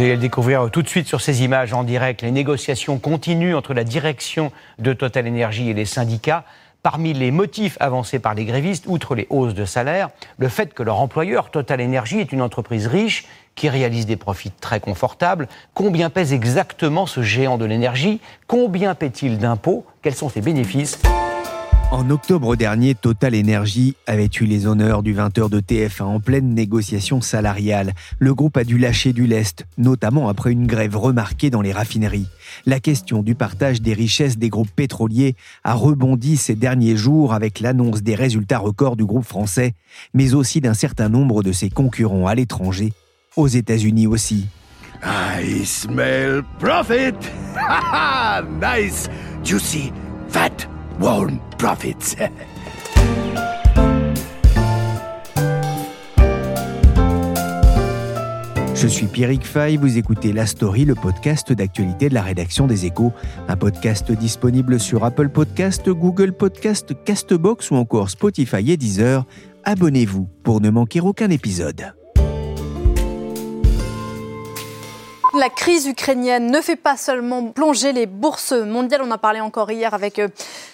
Vous allez le découvrir tout de suite sur ces images en direct. Les négociations continuent entre la direction de Total Energy et les syndicats. Parmi les motifs avancés par les grévistes, outre les hausses de salaire, le fait que leur employeur, Total Energy, est une entreprise riche qui réalise des profits très confortables. Combien pèse exactement ce géant de l'énergie? Combien paie-t-il d'impôts? Quels sont ses bénéfices? En octobre dernier, Total Energy avait eu les honneurs du 20h de TF1 en pleine négociation salariale. Le groupe a dû lâcher du lest, notamment après une grève remarquée dans les raffineries. La question du partage des richesses des groupes pétroliers a rebondi ces derniers jours avec l'annonce des résultats records du groupe français, mais aussi d'un certain nombre de ses concurrents à l'étranger, aux États-Unis aussi. I smell profit! nice, juicy, fat Je suis Pierrick Fay, vous écoutez La Story, le podcast d'actualité de la rédaction des Échos, un podcast disponible sur Apple Podcast, Google Podcast, Castbox ou encore Spotify et Deezer. Abonnez-vous pour ne manquer aucun épisode. La crise ukrainienne ne fait pas seulement plonger les bourses mondiales, on en a parlé encore hier avec euh,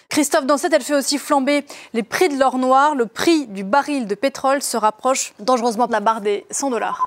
Christophe Dansette, elle fait aussi flamber les prix de l'or noir. Le prix du baril de pétrole se rapproche dangereusement de la barre des 100 dollars.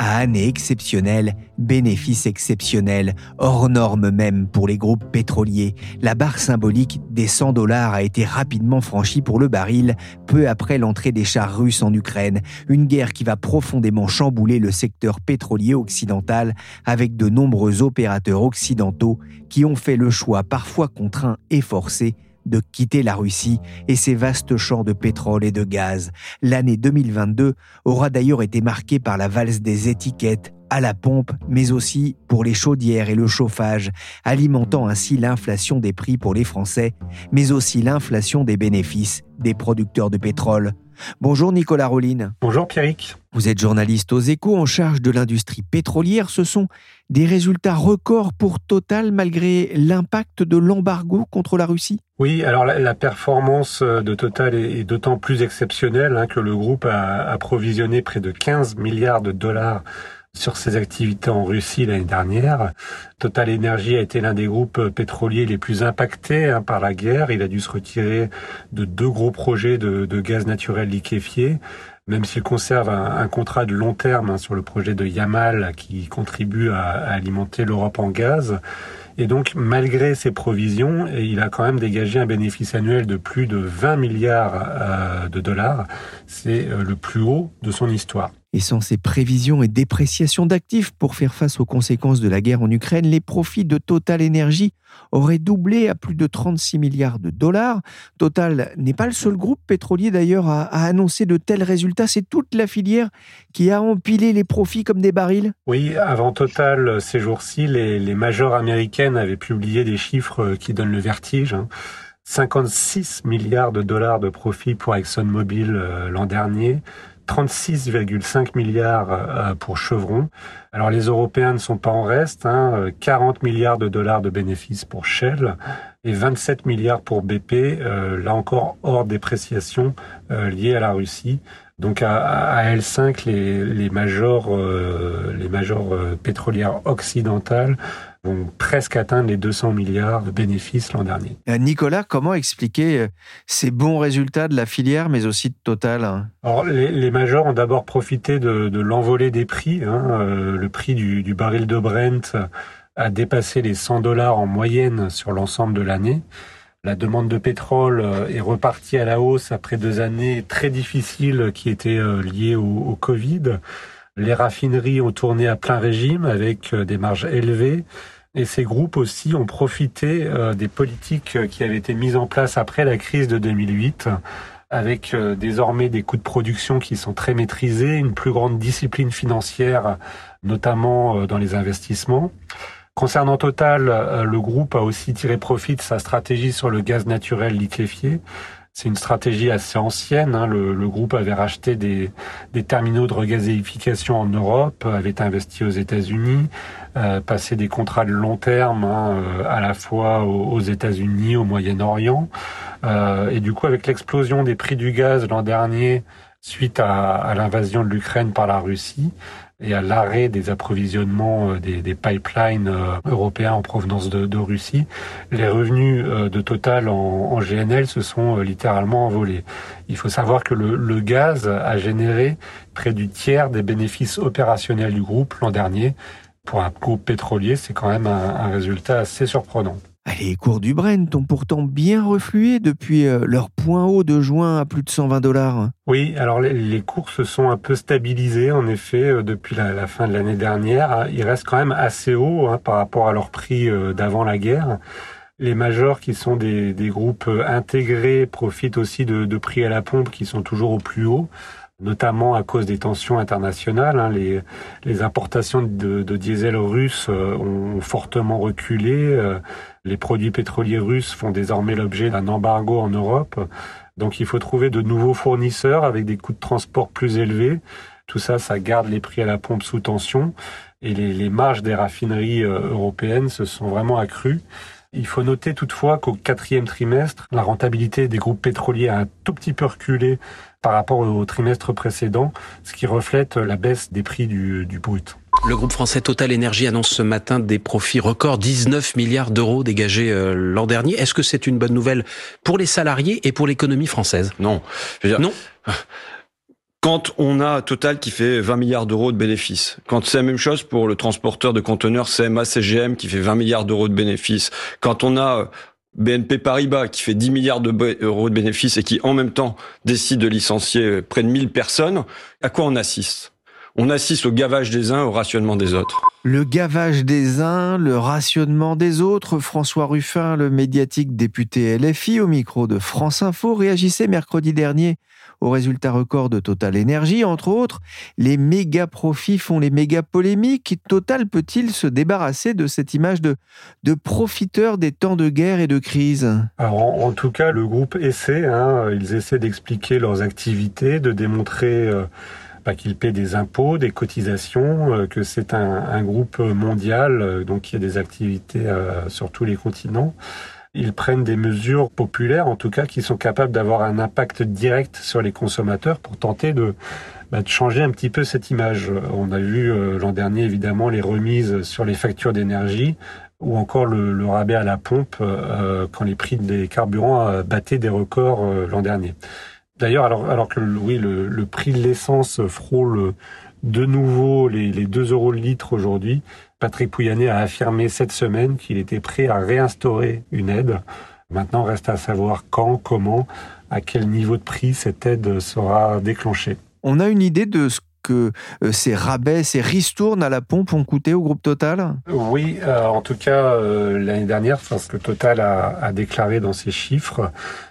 Année exceptionnelle, bénéfice exceptionnel, hors norme même pour les groupes pétroliers. La barre symbolique des 100 dollars a été rapidement franchie pour le baril, peu après l'entrée des chars russes en Ukraine. Une guerre qui va profondément chambouler le secteur pétrolier occidental avec de nombreux opérateurs occidentaux qui ont fait le choix parfois contraint et forcé de quitter la Russie et ses vastes champs de pétrole et de gaz. L'année 2022 aura d'ailleurs été marquée par la valse des étiquettes à la pompe, mais aussi pour les chaudières et le chauffage, alimentant ainsi l'inflation des prix pour les Français, mais aussi l'inflation des bénéfices des producteurs de pétrole. Bonjour Nicolas Rolline. Bonjour Pierrick. Vous êtes journaliste aux échos en charge de l'industrie pétrolière. Ce sont des résultats records pour Total malgré l'impact de l'embargo contre la Russie Oui, alors la, performance de Total est, d'autant plus exceptionnelle hein, que le groupe a approvisionné près de 15 milliards de dollars sur ses activités en Russie l'année dernière. Total Energy a été l'un des groupes pétroliers les plus impactés hein, par la guerre. Il a dû se retirer de deux gros projets de, gaz naturel liquéfié même s'il conserve un, contrat de long terme hein, sur le projet de Yamal qui contribue à, alimenter l'Europe en gaz. Et donc, malgré ses provisions, il a quand même dégagé un bénéfice annuel de plus de 20 milliards euh, de dollars. C'est euh, le plus haut de son histoire. Et sans ces prévisions et dépréciations d'actifs pour faire face aux conséquences de la guerre en Ukraine, les profits de Total Energy auraient doublé à plus de 36 milliards de dollars. Total n'est pas le seul groupe pétrolier d'ailleurs à, annoncer de tels résultats. C'est toute la filière qui a empilé les profits comme des barils. Oui, avant Total, ces jours-ci, les, les majors américaines avaient publié des chiffres qui donnent le vertige. 56 hein. milliards de dollars de profits pour ExxonMobil euh, l'an dernier, 36,5 milliards euh, pour Chevron. Alors les Européens ne sont pas en reste, hein, 40 euh, milliards de dollars de bénéfices pour Shell et 27 milliards pour BP, euh, là encore hors dépréciation liée à la Russie. Donc à, L5, les, les majors, les majors pétrolières occidentales vont presque atteindre les 200 milliards de bénéfices l'an dernier. Euh, Nicolas, comment expliquer euh, ces bons résultats de la filière, mais aussi de Total hein? Alors, les, majors ont d'abord profité de, l'envolée des prix. Hein. Euh, le prix du, du, baril de Brent a dépassé les 100 dollars en moyenne sur l'ensemble de l'année. La demande de pétrole est repartie à la hausse après deux années très difficiles qui étaient liées au, au Covid. Les raffineries ont tourné à plein régime avec euh, des marges élevées. Et ces groupes aussi ont profité euh, des politiques qui avaient été mises en place après la crise de 2008 avec euh, désormais des coûts de production qui sont très maîtrisés, une plus grande discipline financière, notamment dans les investissements. Concernant Total, le groupe a aussi tiré profit de sa stratégie sur le gaz naturel liquéfié. C'est une stratégie assez ancienne. Hein. Le, groupe avait racheté des, terminaux de regazéification en Europe, avait investi aux États-Unis, euh, passé des contrats de long terme hein, euh, à la fois aux, États-Unis, au Moyen-Orient. Euh, et du coup, avec l'explosion des prix du gaz l'an dernier suite à l'invasion de l'Ukraine par la Russie, et à l'arrêt des approvisionnements euh, des, pipelines euh, européens en provenance de, Russie, les revenus euh, de Total en, GNL se sont littéralement envolés. Il faut savoir que le, gaz a généré près du tiers des bénéfices opérationnels du groupe l'an dernier. Pour un groupe pétrolier, c'est quand même un résultat assez surprenant. Les cours du Brent ont pourtant bien reflué depuis euh, leur point haut de juin à plus de 120 dollars. Oui, alors les, cours se sont un peu stabilisés en effet euh, depuis la, fin de l'année dernière. Ils restent quand même assez hauts hein, par rapport à leur prix euh, d'avant la guerre. Les majors, qui sont des, groupes intégrés, profitent aussi de prix à la pompe qui sont toujours au plus haut notamment à cause des tensions internationales. Hein, les, les, importations de, de, diesel russe euh, ont fortement reculé. Euh, les produits pétroliers russes font désormais l'objet d'un embargo en Europe. Donc il faut trouver de nouveaux fournisseurs avec des coûts de transport plus élevés. Tout ça, ça garde les prix à la pompe sous tension. Et les, les marges des raffineries euh, européennes se sont vraiment accrues. Il faut noter toutefois qu'au quatrième trimestre, la rentabilité des groupes pétroliers a un tout petit peu reculé par rapport au trimestre précédent, ce qui reflète la baisse des prix du, brut. Le groupe français Total Energy annonce ce matin des profits records, 19 milliards d'euros dégagés euh, l'an dernier. Est-ce que c'est une bonne nouvelle pour les salariés et pour l'économie française? Non. non. Quand on a Total qui fait 20 milliards d'euros de bénéfices, quand c'est la même chose pour le transporteur de conteneurs CMA CGM qui fait 20 milliards d'euros de bénéfices, quand on a BNP Paribas qui fait 10 milliards d'euros de bénéfices et qui en même temps décide de licencier près de 1000 personnes, à quoi on assiste? On assiste au gavage des uns, au rationnement des autres. Le gavage des uns, le rationnement des autres. François Ruffin, le médiatique député LFI, au micro de France Info, réagissait mercredi dernier aux résultats records de Total Énergie, entre autres. Les méga profits font les méga polémiques. Total peut-il se débarrasser de cette image de, profiteur des temps de guerre et de crise? En, tout cas, le groupe essaie. Hein, ils essaient d'expliquer leurs activités, de démontrer. Euh, bah, qu'ils paient des impôts, des cotisations, euh, que c'est un, un, groupe mondial, euh, donc qui a des activités sur tous les continents ils prennent des mesures populaires, en tout cas, qui sont capables d'avoir un impact direct sur les consommateurs pour tenter de, bah, changer un petit peu cette image. On a vu euh, l'an dernier, évidemment, les remises sur les factures d'énergie ou encore le, rabais à la pompe euh, quand les prix des carburants euh, battaient des records l'an dernier. D'ailleurs, alors, que oui, le, le prix de l'essence frôle de nouveau les, les 2 euros le litre aujourd'hui, Patrick Pouyanné a affirmé cette semaine qu'il était prêt à réinstaurer une aide. Maintenant, reste à savoir quand, comment, à quel niveau de prix cette aide sera déclenchée. On a une idée de ce que euh, ces rabais, ces ristournes à la pompe ont coûté au groupe Total? Oui, euh, en tout cas euh, l'année dernière, parce que Total a, déclaré dans ses chiffres,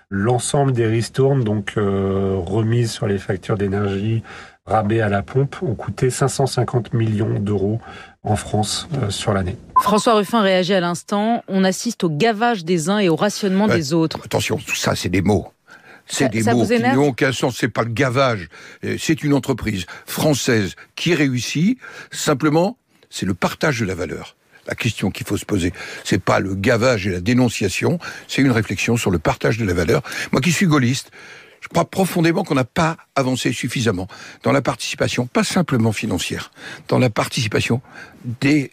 l'ensemble des ristournes, donc remises sur les factures d'énergie, rabais à la pompe, ont coûté 550 millions d'euros en France euh, sur l'année. François Ruffin réagit à l'instant. On assiste au gavage des uns et au rationnement des autres. Attention, tout ça, c'est des mots. C'est des mots qui n'ont aucun sens. C'est pas le gavage. Euh, c'est une entreprise française qui réussit. Simplement, c'est le partage de la valeur. La question qu'il faut se poser, c'est pas le gavage et la dénonciation, c'est une réflexion sur le partage de la valeur. Moi qui suis gaulliste, je crois profondément qu'on n'a pas avancé suffisamment dans la participation, pas simplement financière, dans la participation des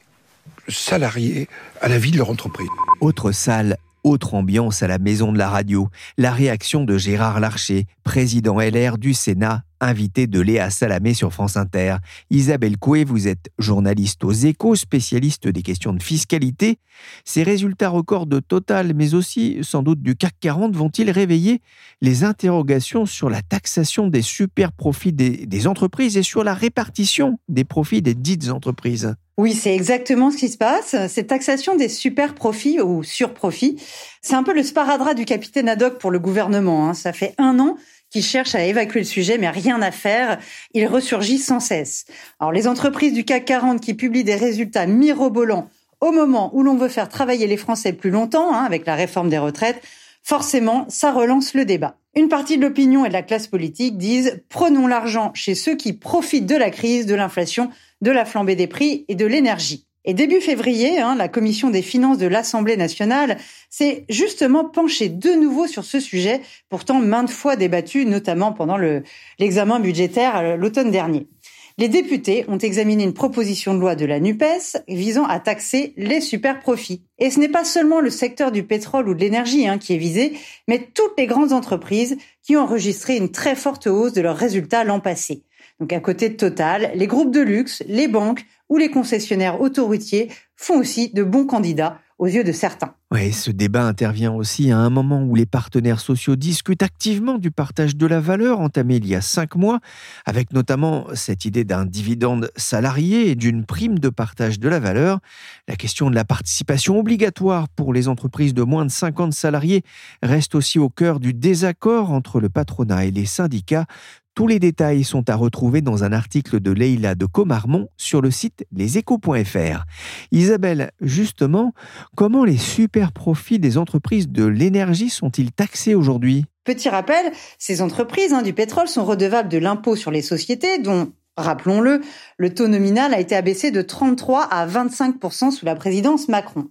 salariés à la vie de leur entreprise. Autre salle, autre ambiance à la maison de la radio. La réaction de Gérard Larcher, président LR du Sénat, invité de Léa Salamé sur France Inter. Isabelle Coué, vous êtes journaliste aux échos, spécialiste des questions de fiscalité. Ces résultats records de Total, mais aussi sans doute du CAC 40, vont-ils réveiller les interrogations sur la taxation des super profits des, des entreprises et sur la répartition des profits des dites entreprises? Oui, c'est exactement ce qui se passe. Cette taxation des super profits ou surprofits, c'est un peu le sparadrap du capitaine Haddock pour le gouvernement. Hein. Ça fait un an qui cherchent à évacuer le sujet, mais rien à faire. Il ressurgit sans cesse. Alors, les entreprises du CAC 40 qui publient des résultats mirobolants au moment où l'on veut faire travailler les Français plus longtemps, hein, avec la réforme des retraites, forcément, ça relance le débat. Une partie de l'opinion et de la classe politique disent prenons l'argent chez ceux qui profitent de la crise, de l'inflation, de la flambée des prix et de l'énergie. Et début février, hein, la commission des finances de l'Assemblée nationale s'est justement penchée de nouveau sur ce sujet, pourtant maintes fois débattu, notamment pendant l'examen budgétaire euh, l'automne dernier. Les députés ont examiné une proposition de loi de la NUPES visant à taxer les super profits. Et ce n'est pas seulement le secteur du pétrole ou de l'énergie hein, qui est visé, mais toutes les grandes entreprises qui ont enregistré une très forte hausse de leurs résultats l'an passé. Donc à côté de Total, les groupes de luxe, les banques ou les concessionnaires autoroutiers font aussi de bons candidats aux yeux de certains. Oui, ce débat intervient aussi à un moment où les partenaires sociaux discutent activement du partage de la valeur entamé il y a cinq mois, avec notamment cette idée d'un dividende salarié et d'une prime de partage de la valeur. La question de la participation obligatoire pour les entreprises de moins de 50 salariés reste aussi au cœur du désaccord entre le patronat et les syndicats, tous les détails sont à retrouver dans un article de Leïla de Comarmont sur le site leséchos.fr. Isabelle, justement, comment les super profits des entreprises de l'énergie sont-ils taxés aujourd'hui? Petit rappel, ces entreprises hein, du pétrole sont redevables de l'impôt sur les sociétés dont Rappelons-le, le taux nominal a été abaissé de 33 à 25% sous la présidence Macron.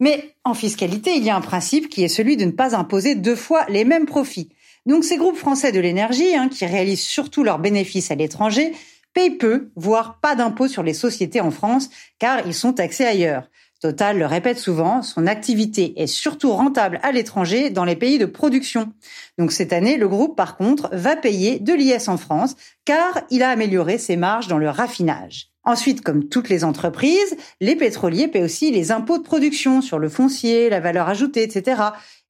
Mais en fiscalité, il y a un principe qui est celui de ne pas imposer deux fois les mêmes profits. Donc ces groupes français de l'énergie, hein, qui réalisent surtout leurs bénéfices à l'étranger, payent peu, voire pas d'impôts sur les sociétés en France, car ils sont taxés ailleurs. Total le répète souvent, son activité est surtout rentable à l'étranger dans les pays de production. Donc cette année, le groupe, par contre, va payer de l'IS en France, car il a amélioré ses marges dans le raffinage. Ensuite, comme toutes les entreprises, les pétroliers paient aussi les impôts de production sur le foncier, la valeur ajoutée, etc.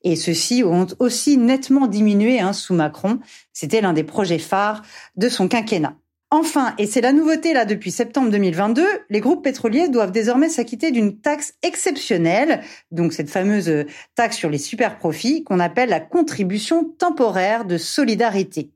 Et ceux-ci ont aussi nettement diminué hein, sous Macron. C'était l'un des projets phares de son quinquennat. Enfin, et c'est la nouveauté là depuis septembre 2022, les groupes pétroliers doivent désormais s'acquitter d'une taxe exceptionnelle, donc cette fameuse taxe sur les super profits qu'on appelle la contribution temporaire de solidarité.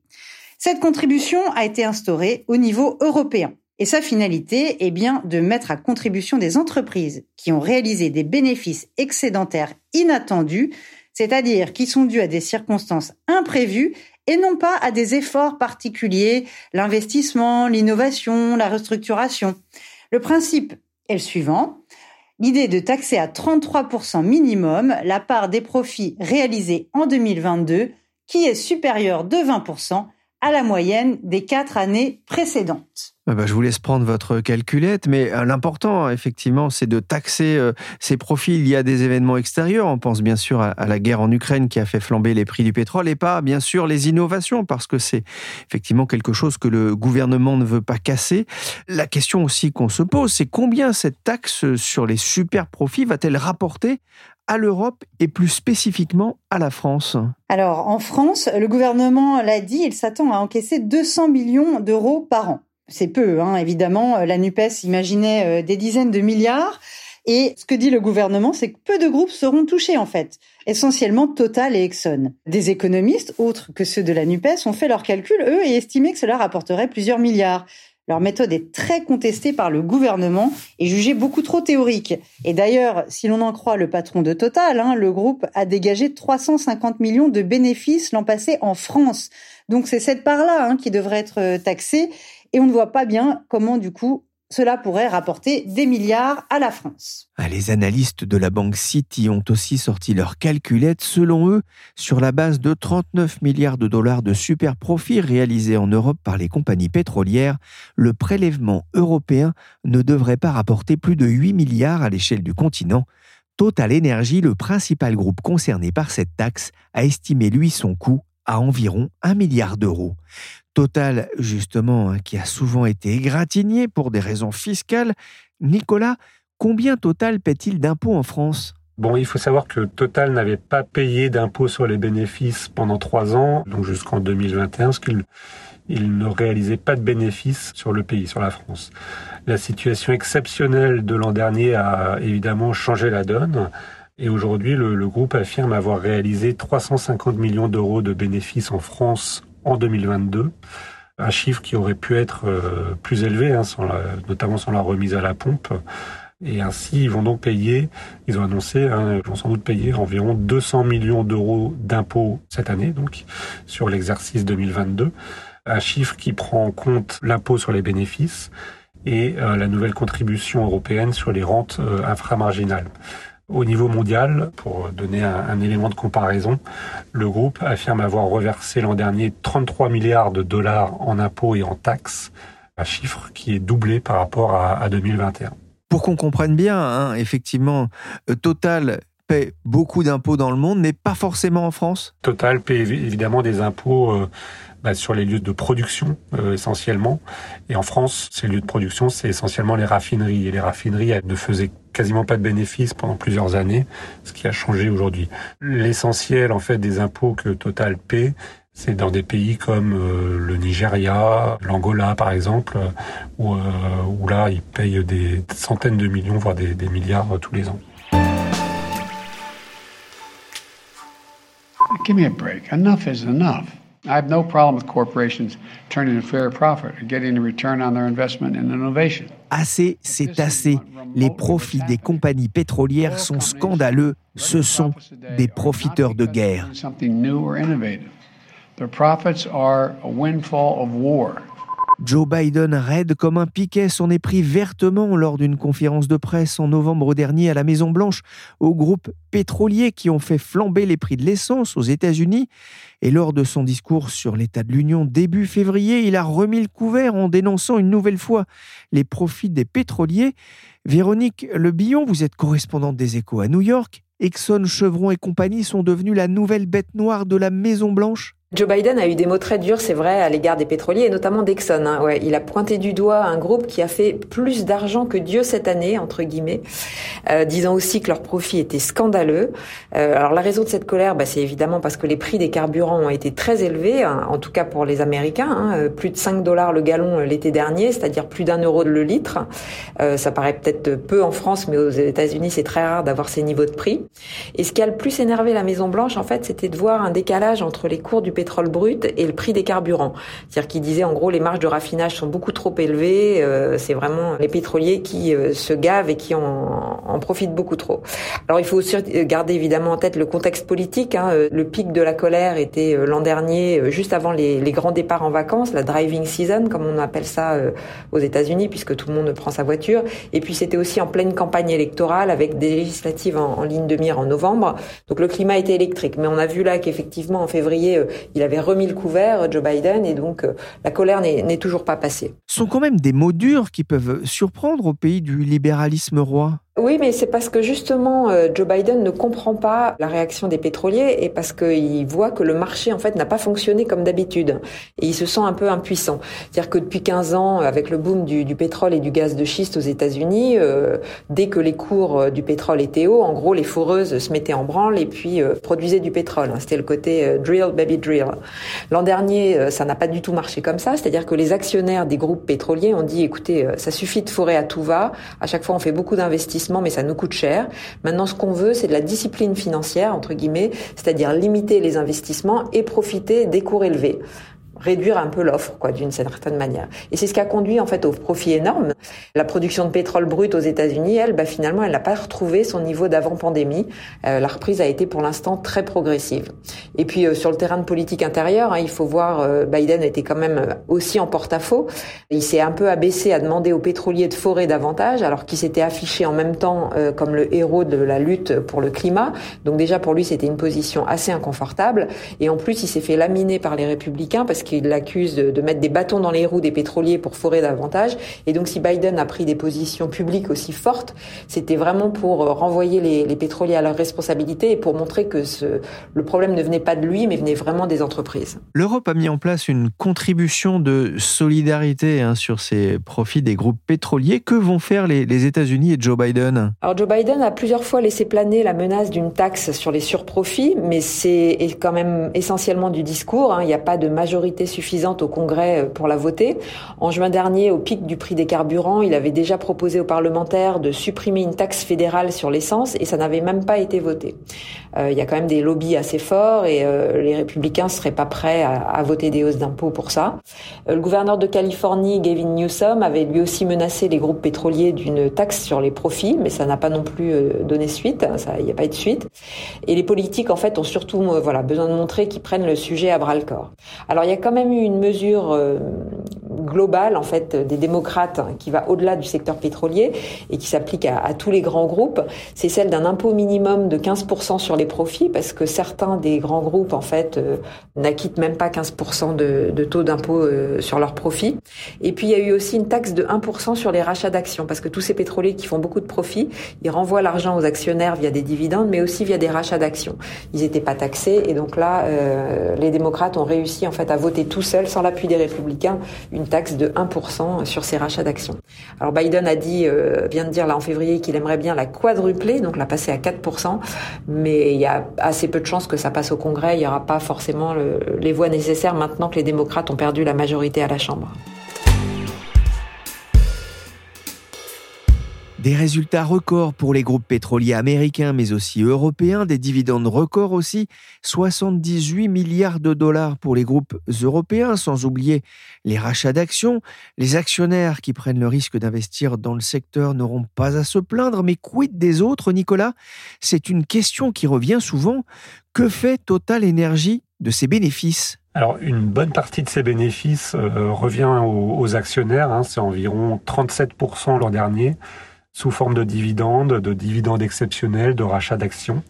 Cette contribution a été instaurée au niveau européen. Et sa finalité est bien de mettre à contribution des entreprises qui ont réalisé des bénéfices excédentaires inattendus c'est-à-dire qui sont dus à des circonstances imprévues et non pas à des efforts particuliers, l'investissement, l'innovation, la restructuration. Le principe est le suivant. L'idée de taxer à 33% minimum la part des profits réalisés en 2022 qui est supérieure de 20% à la moyenne des quatre années précédentes. Ah bah, je vous laisse prendre votre calculette, mais euh, l'important, effectivement, c'est de taxer euh, ces profits. Y a des événements extérieurs. On pense bien sûr à la guerre en Ukraine qui a fait flamber les prix du pétrole et pas, bien sûr, les innovations, parce que c'est effectivement quelque chose que le gouvernement ne veut pas casser. La question aussi qu'on se pose, c'est combien cette taxe sur les super profits va-t-elle rapporter à l'Europe et plus spécifiquement à la France? Alors, en France, le gouvernement l'a dit, il s'attend à encaisser 200 millions d'euros par an c'est peu, hein, évidemment. La NUPES imaginait euh, des dizaines de milliards. Et ce que dit le gouvernement, c'est que peu de groupes seront touchés, en fait. Essentiellement Total et Exxon. Des économistes, autres que ceux de la NUPES, ont fait leurs calculs, eux, et estimé que cela rapporterait plusieurs milliards. Leur méthode est très contestée par le gouvernement et jugée beaucoup trop théorique. Et d'ailleurs, si l'on en croit le patron de Total, hein, le groupe a dégagé 350 millions de bénéfices l'an passé en France. Donc c'est cette part-là hein, qui devrait être euh, taxée et on ne voit pas bien comment du coup cela pourrait rapporter des milliards à la France. Ah, les analystes de la banque City ont aussi sorti leurs calculettes. Selon eux, sur la base de 39 milliards de dollars de super profits réalisés en Europe par les compagnies pétrolières, le prélèvement européen ne devrait pas rapporter plus de 8 milliards à l'échelle du continent. Total Energy, le principal groupe concerné par cette taxe, a estimé lui son coût à environ 1 milliard d'euros. Total, justement, hein, qui a souvent été égratigné pour des raisons fiscales. Nicolas, combien Total paie-t-il d'impôts en France? Bon, il faut savoir que Total n'avait pas payé d'impôts sur les bénéfices pendant trois ans, donc jusqu'en 2021, parce qu'il il ne réalisait pas de bénéfices sur le pays, sur la France. La situation exceptionnelle de l'an dernier a évidemment changé la donne. Et aujourd'hui, le, groupe affirme avoir réalisé 350 millions d'euros de bénéfices en France en 2022 un chiffre qui aurait pu être euh, plus élevé, hein, notamment sans la remise à la pompe. Et ainsi, ils vont donc payer, ils ont annoncé, hein, ils vont sans doute payer environ 200 millions d'euros d'impôts cette année, donc sur l'exercice 2022. Un chiffre qui prend en compte l'impôt sur les bénéfices et euh, la nouvelle contribution européenne sur les rentes euh, inframarginales. Au niveau mondial, pour donner un, élément de comparaison, le groupe affirme avoir reversé l'an dernier 33 milliards de dollars en impôts et en taxes, un chiffre qui est doublé par rapport à, 2021. Pour qu'on comprenne bien, hein, effectivement, euh, Total paie beaucoup d'impôts dans le monde, mais pas forcément en France? Total paie évidemment des impôts euh, bah, sur les lieux de production euh, essentiellement. Et en France, ces lieux de production, c'est essentiellement les raffineries. Et les raffineries elles ne faisaient quasiment pas de bénéfices pendant plusieurs années, ce qui a changé aujourd'hui. L'essentiel en fait des impôts que Total paie, c'est dans des pays comme euh, le Nigeria, l'Angola par exemple, où, euh, où, là ils payent des centaines de millions, voire des, des milliards tous les ans. Give me a break. Enough is enough. I have no problem with corporations turning a fair profit and getting a return on their investment in innovation. Assez, c'est assez. Les profits des compagnies pétrolières sont scandaleux. Ce sont des profiteurs de guerre. Their profits are a windfall of war. Joe Biden raide comme un piquet s'en est pris vertement lors d'une conférence de presse en novembre dernier à la Maison-Blanche aux groupes pétroliers qui ont fait flamber les prix de l'essence aux États-Unis. Et lors de son discours sur l'état de l'Union début février, il a remis le couvert en dénonçant une nouvelle fois les profits des pétroliers. Véronique Le Billon, vous êtes correspondante des échos à New York. Exxon, Chevron et compagnie sont devenus la nouvelle bête noire de la Maison-Blanche Joe Biden a eu des mots très durs, c'est vrai, à l'égard des pétroliers et notamment d'Exxon. Hein. Il a pointé du doigt un groupe qui a fait plus d'argent que Dieu cette année, euh, disant aussi que leurs profits étaient scandaleux. Euh, alors la raison de cette colère, bah, c'est évidemment parce que les prix des carburants ont été très élevés, hein, en tout cas pour les Américains, hein, euh, plus de 5 dollars le gallon l'été dernier, c'est-à-dire plus d'un euro le litre. Ça paraît peut-être peu en France, mais aux États-Unis, c'est très rare d'avoir ces niveaux de prix. Et ce qui a le plus énervé la Maison Blanche, en fait, c'était de voir un décalage entre les cours du pétrole brut et le prix des carburants. C'est-à-dire qu'il disait en gros les marges de raffinage sont beaucoup trop élevées, euh, c'est vraiment les pétroliers qui euh, se gavent et qui en, en, profitent beaucoup trop. Alors il faut aussi garder évidemment en tête le contexte politique. Hein. Le pic de la colère était euh, l'an dernier, juste avant les, les, grands départs en vacances, la driving season comme on appelle ça aux États-Unis, puisque tout le monde prend sa voiture. Et puis c'était aussi en pleine campagne électorale avec des législatives en, en ligne de mire en novembre. Donc le climat était électrique. Mais on a vu là qu'effectivement en février, il avait remis le couvert, Joe Biden, et donc euh, la colère n'est toujours pas passée. Ce sont quand même des mots durs qui peuvent surprendre au pays du libéralisme roi. Oui, mais c'est parce que justement euh, Joe Biden ne comprend pas la réaction des pétroliers et parce qu'il voit que le marché en fait n'a pas fonctionné comme d'habitude et il se sent un peu impuissant. C'est-à-dire que depuis 15 ans, avec le boom du, pétrole et du gaz de schiste aux États-Unis, euh, dès que les cours euh, du pétrole étaient hauts, en gros les foreuses se mettaient en branle et puis produisaient du pétrole. C'était le côté drill baby drill. L'an dernier, ça n'a pas du tout marché comme ça. C'est-à-dire que les actionnaires des groupes pétroliers ont dit écoutez, ça suffit de forer à tout va. À chaque fois, on fait beaucoup d'investissements mais ça nous coûte cher. Maintenant, ce qu'on veut, c'est de la discipline financière, entre guillemets, c'est-à-dire limiter les investissements et profiter des cours élevés réduire un peu l'offre, quoi, d'une certaine manière. Et c'est ce qui a conduit en fait au profit énorme. La production de pétrole brut aux États-Unis, elle, bah, finalement, elle n'a pas retrouvé son niveau d'avant pandémie. Euh, la reprise a été pour l'instant très progressive. Et puis euh, sur le terrain de politique intérieure, hein, il faut voir, euh, Biden était quand même aussi en porte-à-faux. Il s'est un peu abaissé à demander aux pétroliers de forer davantage, alors qu'il s'était affiché en même temps comme le héros de la lutte pour le climat. Donc déjà pour lui, c'était une position assez inconfortable. Et en plus, il s'est fait laminer par les républicains parce qu'il l'accuse de, mettre des bâtons dans les roues des pétroliers pour forer davantage. Et donc, si Biden a pris des positions publiques aussi fortes, c'était vraiment pour euh, renvoyer les, pétroliers à leurs responsabilités et pour montrer que ce, le problème ne venait pas de lui, mais venait vraiment des entreprises. L'Europe a mis en place une contribution de solidarité hein, sur ces profits des groupes pétroliers. Que vont faire les, les États-Unis et Joe Biden? Alors, Joe Biden a plusieurs fois laissé planer la menace d'une taxe sur les surprofits, mais c'est quand même essentiellement du discours. Hein. Il n'y a pas de majorité suffisante au Congrès euh, pour la voter. En juin dernier, au pic du prix des carburants, il avait déjà proposé aux parlementaires de supprimer une taxe fédérale sur l'essence et ça n'avait même pas été voté. Euh, il y a quand même des lobbies assez forts et euh, les républicains seraient pas prêts à, voter des hausses d'impôts pour ça. Le gouverneur de Californie, Gavin Newsom, avait lui aussi menacé les groupes pétroliers d'une taxe sur les profits, mais ça n'a pas non plus donné suite. Il n'y a pas eu de suite. Et les politiques, en fait, ont surtout besoin de montrer qu'ils prennent le sujet à bras le corps. Alors il y a quand même eu une mesure globale en fait des démocrates qui va au-delà du secteur pétrolier et qui s'applique à, tous les grands groupes, c'est celle d'un impôt minimum de 15% sur les profits parce que certains des grands groupes en fait euh, n'acquittent même pas 15% de, de, taux d'impôt euh, sur leurs profits. Et puis il y a eu aussi une taxe de 1% sur les rachats d'actions parce que tous ces pétroliers qui font beaucoup de profits, ils renvoient l'argent aux actionnaires via des dividendes mais aussi via des rachats d'actions. Ils n'étaient pas taxés et donc là euh, les démocrates ont réussi en fait à voter tout seuls sans l'appui des républicains une taxe de 1% sur ces rachats d'actions. Alors Biden a dit, euh, vient de dire là en février qu'il aimerait bien la quadrupler, donc la passer à 4%, mais il y a assez peu de chances que ça passe au Congrès. Il n'y aura pas forcément les voix nécessaires maintenant que les démocrates ont perdu la majorité à la Chambre. Des résultats records pour les groupes pétroliers américains mais aussi européens, des dividendes records aussi, 78 milliards de dollars pour les groupes européens, sans oublier les rachats d'actions. Les actionnaires qui prennent le risque d'investir dans le secteur n'auront pas à se plaindre, mais quid des autres, Nicolas? C'est une question qui revient souvent. Que fait Total Energy de ses bénéfices? Alors, une bonne partie de ces bénéfices euh, revient aux, actionnaires, hein, c'est environ 37% l'an dernier sous forme de dividendes, de dividendes exceptionnels, de rachats d'actions.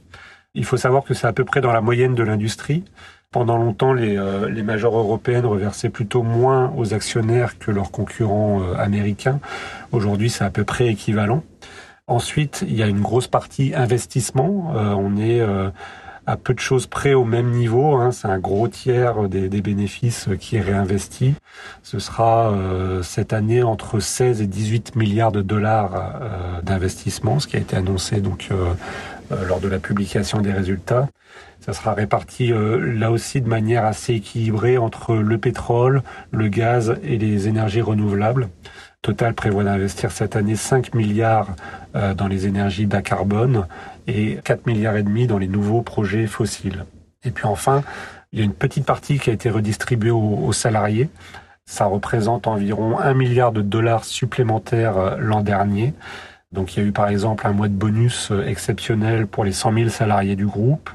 Il faut savoir que c'est à peu près dans la moyenne de l'industrie. Pendant longtemps, les, euh, les majeures européennes reversaient plutôt moins aux actionnaires que leurs concurrents euh, américains. Aujourd'hui, c'est à peu près équivalent. Ensuite, il y a une grosse partie investissement. Euh, on est à peu de choses près au même niveau. Hein. C'est un gros tiers des, bénéfices qui est réinvesti. Ce sera euh, cette année entre 16 et 18 milliards de dollars euh, d'investissement, ce qui a été annoncé donc euh, euh lors de la publication des résultats. Ça sera réparti euh, là aussi de manière assez équilibrée entre le pétrole, le gaz et les énergies renouvelables. Total prévoit d'investir cette année 5 milliards dans les énergies bas carbone et 4 milliards et demi dans les nouveaux projets fossiles. Et puis enfin, il y a une petite partie qui a été redistribuée aux, salariés. Ça représente environ 1 milliard de dollars supplémentaires euh, l'an dernier. Donc il y a eu par exemple un mois de bonus euh, exceptionnel pour les 100 000 salariés du groupe,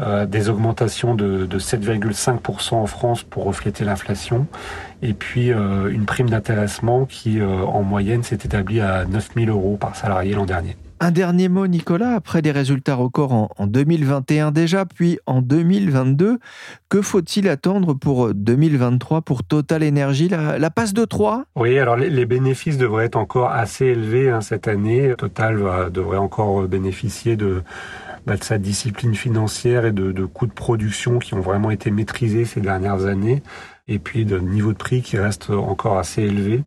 euh, des augmentations de, de 7,5% en France pour refléter l'inflation, et puis euh, une prime d'intéressement qui en moyenne s'est établie à 9 000 euros par salarié l'an dernier. Un dernier mot, Nicolas, après des résultats records en, 2021 déjà, puis en 2022, que faut-il attendre pour 2023 pour Total Energy la, passe de 3 Oui, alors les, bénéfices devraient être encore assez élevés hein, cette année. Total devrait encore bénéficier de, bah, de sa discipline financière et de coûts de production qui ont vraiment été maîtrisés ces dernières années et puis de niveau de prix qui reste encore assez élevé.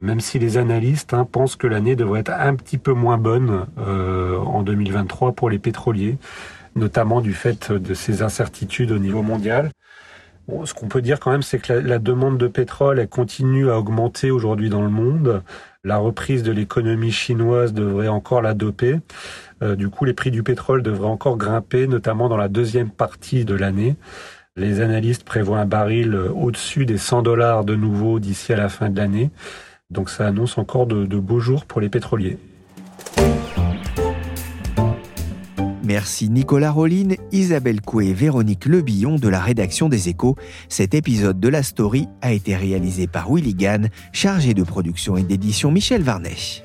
Même si les analystes hein, pensent que l'année devrait être un petit peu moins bonne euh, en 2023 pour les pétroliers, notamment du fait de ces incertitudes au niveau mondial. Bon, ce qu'on peut dire quand même, c'est que la, la, demande de pétrole elle continue à augmenter aujourd'hui dans le monde. La reprise de l'économie chinoise devrait encore la doper. Euh, du coup, les prix du pétrole devraient encore grimper, notamment dans la deuxième partie de l'année. Les analystes prévoient un baril au-dessus des 100 dollars de nouveau d'ici à la fin de l'année. Donc ça annonce encore de, beaux jours pour les pétroliers. Merci Nicolas Rolline, Isabelle Coué et Véronique Lebillon de la rédaction des Échos. Cet épisode de la story a été réalisé par Willy Gann, chargé de production et d'édition Michel Varnet.